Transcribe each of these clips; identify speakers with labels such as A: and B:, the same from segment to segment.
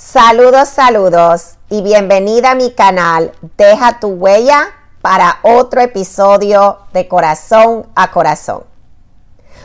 A: Saludos, saludos y bienvenida a mi canal Deja tu huella para otro episodio de Corazón a Corazón.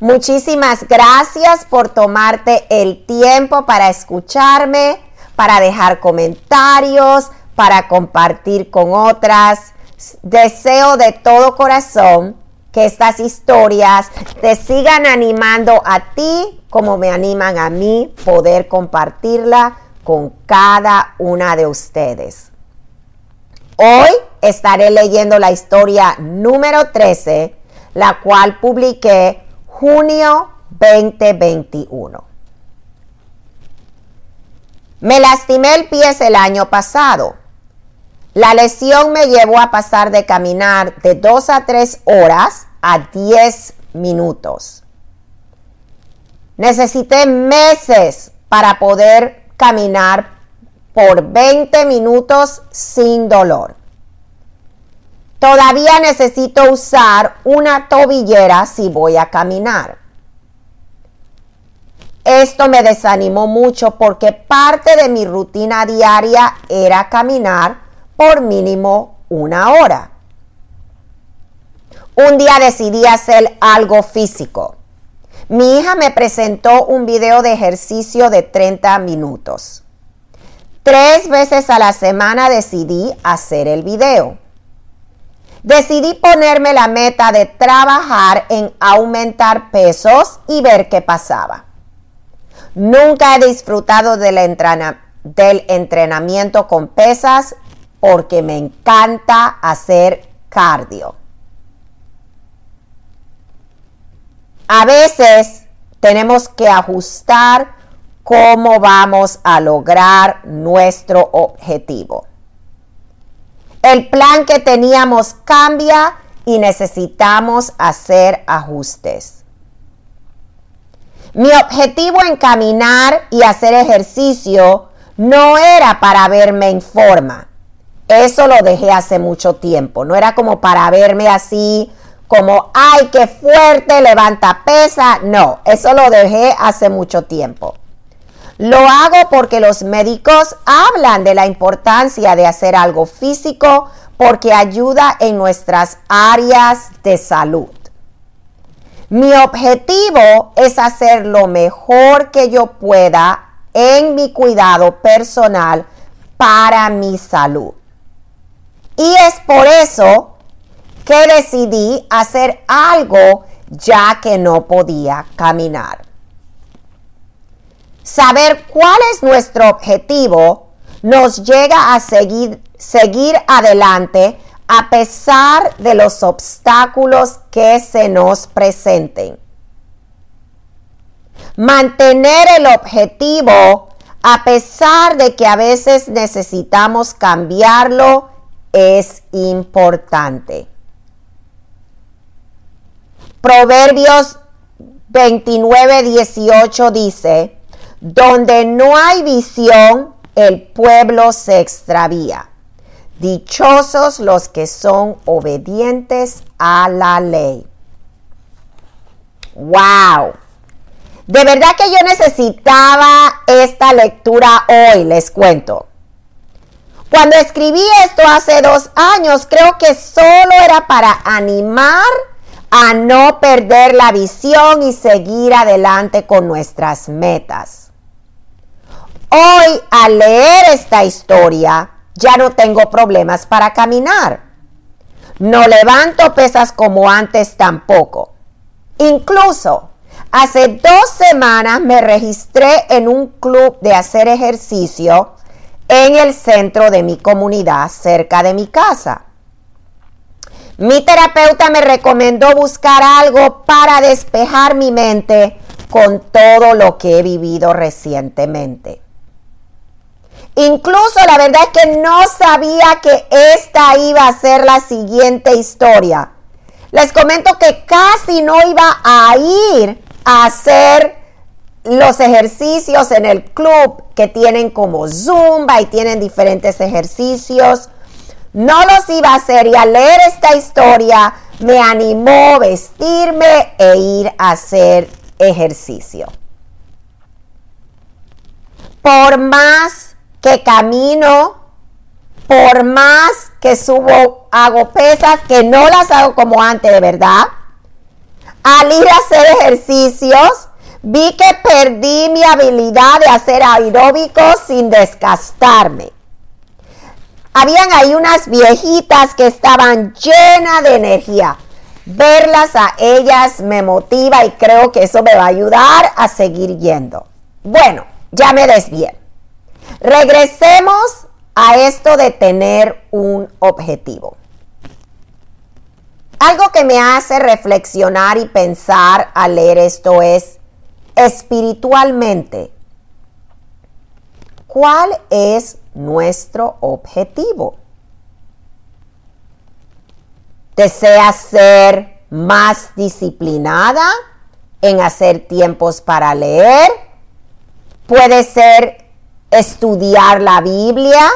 A: Muchísimas gracias por tomarte el tiempo para escucharme, para dejar comentarios, para compartir con otras. Deseo de todo corazón que estas historias te sigan animando a ti como me animan a mí poder compartirla con cada una de ustedes. Hoy estaré leyendo la historia número 13, la cual publiqué junio 2021. Me lastimé el pie el año pasado. La lesión me llevó a pasar de caminar de 2 a 3 horas a 10 minutos. Necesité meses para poder caminar por 20 minutos sin dolor. Todavía necesito usar una tobillera si voy a caminar. Esto me desanimó mucho porque parte de mi rutina diaria era caminar por mínimo una hora. Un día decidí hacer algo físico. Mi hija me presentó un video de ejercicio de 30 minutos. Tres veces a la semana decidí hacer el video. Decidí ponerme la meta de trabajar en aumentar pesos y ver qué pasaba. Nunca he disfrutado del, del entrenamiento con pesas porque me encanta hacer cardio. A veces tenemos que ajustar cómo vamos a lograr nuestro objetivo. El plan que teníamos cambia y necesitamos hacer ajustes. Mi objetivo en caminar y hacer ejercicio no era para verme en forma. Eso lo dejé hace mucho tiempo. No era como para verme así como, ay, qué fuerte, levanta pesa. No, eso lo dejé hace mucho tiempo. Lo hago porque los médicos hablan de la importancia de hacer algo físico porque ayuda en nuestras áreas de salud. Mi objetivo es hacer lo mejor que yo pueda en mi cuidado personal para mi salud. Y es por eso que decidí hacer algo ya que no podía caminar. Saber cuál es nuestro objetivo nos llega a seguir, seguir adelante a pesar de los obstáculos que se nos presenten. Mantener el objetivo a pesar de que a veces necesitamos cambiarlo es importante. Proverbios 29, 18 dice, donde no hay visión, el pueblo se extravía. Dichosos los que son obedientes a la ley. ¡Wow! De verdad que yo necesitaba esta lectura hoy, les cuento. Cuando escribí esto hace dos años, creo que solo era para animar a no perder la visión y seguir adelante con nuestras metas. Hoy, al leer esta historia, ya no tengo problemas para caminar. No levanto pesas como antes tampoco. Incluso, hace dos semanas me registré en un club de hacer ejercicio en el centro de mi comunidad, cerca de mi casa. Mi terapeuta me recomendó buscar algo para despejar mi mente con todo lo que he vivido recientemente. Incluso la verdad es que no sabía que esta iba a ser la siguiente historia. Les comento que casi no iba a ir a hacer los ejercicios en el club que tienen como zumba y tienen diferentes ejercicios no los iba a hacer y al leer esta historia me animó a vestirme e ir a hacer ejercicio. Por más que camino, por más que subo, hago pesas, que no las hago como antes, de verdad. Al ir a hacer ejercicios, vi que perdí mi habilidad de hacer aeróbicos sin desgastarme. Habían ahí unas viejitas que estaban llenas de energía. Verlas a ellas me motiva y creo que eso me va a ayudar a seguir yendo. Bueno, ya me desvié. Regresemos a esto de tener un objetivo. Algo que me hace reflexionar y pensar al leer esto es, espiritualmente, ¿cuál es nuestro objetivo? ¿Deseas ser más disciplinada en hacer tiempos para leer? Puede ser estudiar la Biblia.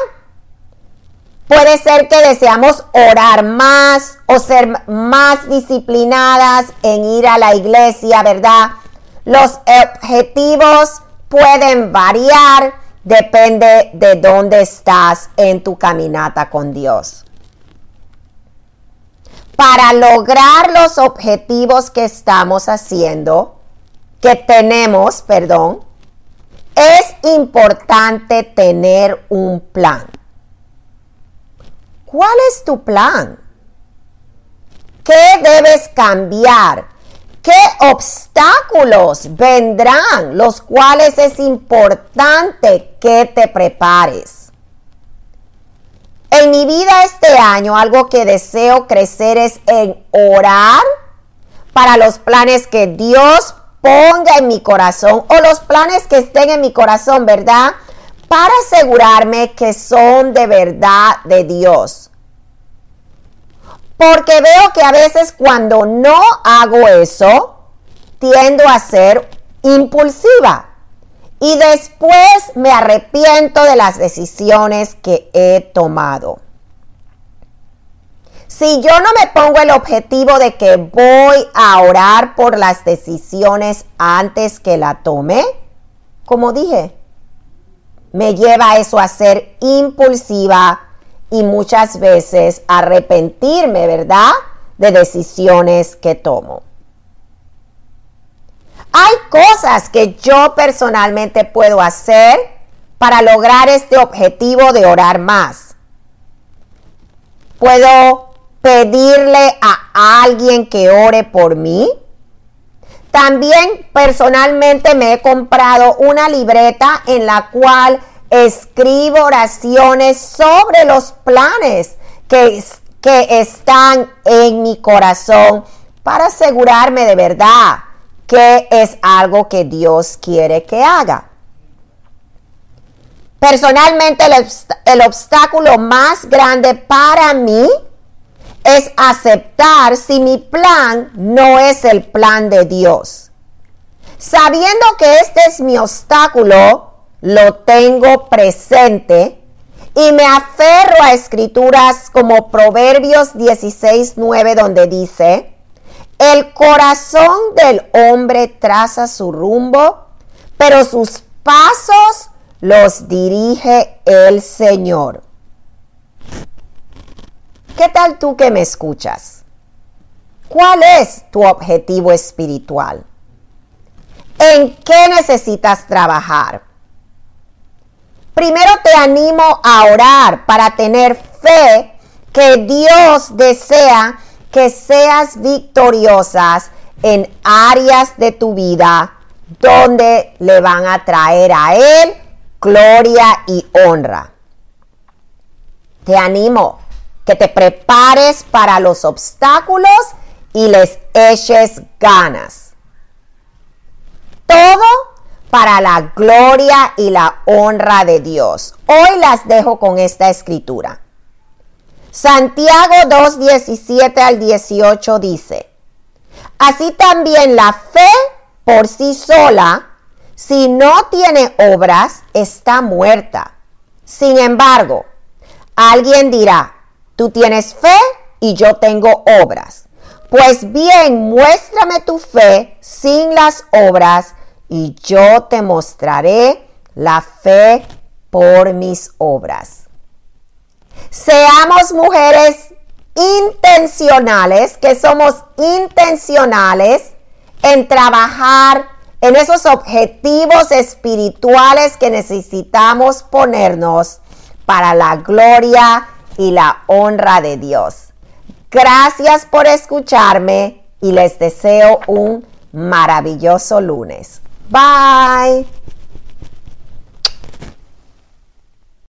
A: Puede ser que deseamos orar más o ser más disciplinadas en ir a la iglesia, ¿verdad? Los objetivos pueden variar, depende de dónde estás en tu caminata con Dios. Para lograr los objetivos que estamos haciendo, que tenemos, perdón, es importante tener un plan. ¿Cuál es tu plan? ¿Qué debes cambiar? ¿Qué obstáculos vendrán los cuales es importante que te prepares? En mi vida este año algo que deseo crecer es en orar para los planes que Dios ponga en mi corazón o los planes que estén en mi corazón, ¿verdad? Para asegurarme que son de verdad de Dios. Porque veo que a veces cuando no hago eso, tiendo a ser impulsiva. Y después me arrepiento de las decisiones que he tomado. Si yo no me pongo el objetivo de que voy a orar por las decisiones antes que la tome, como dije, me lleva eso a ser impulsiva y muchas veces arrepentirme, ¿verdad? De decisiones que tomo. Hay cosas que yo personalmente puedo hacer para lograr este objetivo de orar más. Puedo pedirle a alguien que ore por mí. También personalmente me he comprado una libreta en la cual escribo oraciones sobre los planes que, que están en mi corazón para asegurarme de verdad que es algo que Dios quiere que haga. Personalmente el, el obstáculo más grande para mí es aceptar si mi plan no es el plan de Dios. Sabiendo que este es mi obstáculo, lo tengo presente y me aferro a escrituras como Proverbios 16:9 donde dice, el corazón del hombre traza su rumbo, pero sus pasos los dirige el Señor. ¿Qué tal tú que me escuchas? ¿Cuál es tu objetivo espiritual? ¿En qué necesitas trabajar? Primero te animo a orar para tener fe que Dios desea que seas victoriosas en áreas de tu vida donde le van a traer a Él gloria y honra. Te animo que te prepares para los obstáculos y les eches ganas. Todo para la gloria y la honra de Dios. Hoy las dejo con esta escritura. Santiago 2, 17 al 18 dice, Así también la fe por sí sola, si no tiene obras, está muerta. Sin embargo, alguien dirá, tú tienes fe y yo tengo obras. Pues bien, muéstrame tu fe sin las obras y yo te mostraré la fe por mis obras. Seamos mujeres intencionales, que somos intencionales en trabajar en esos objetivos espirituales que necesitamos ponernos para la gloria y la honra de Dios. Gracias por escucharme y les deseo un maravilloso lunes. Bye.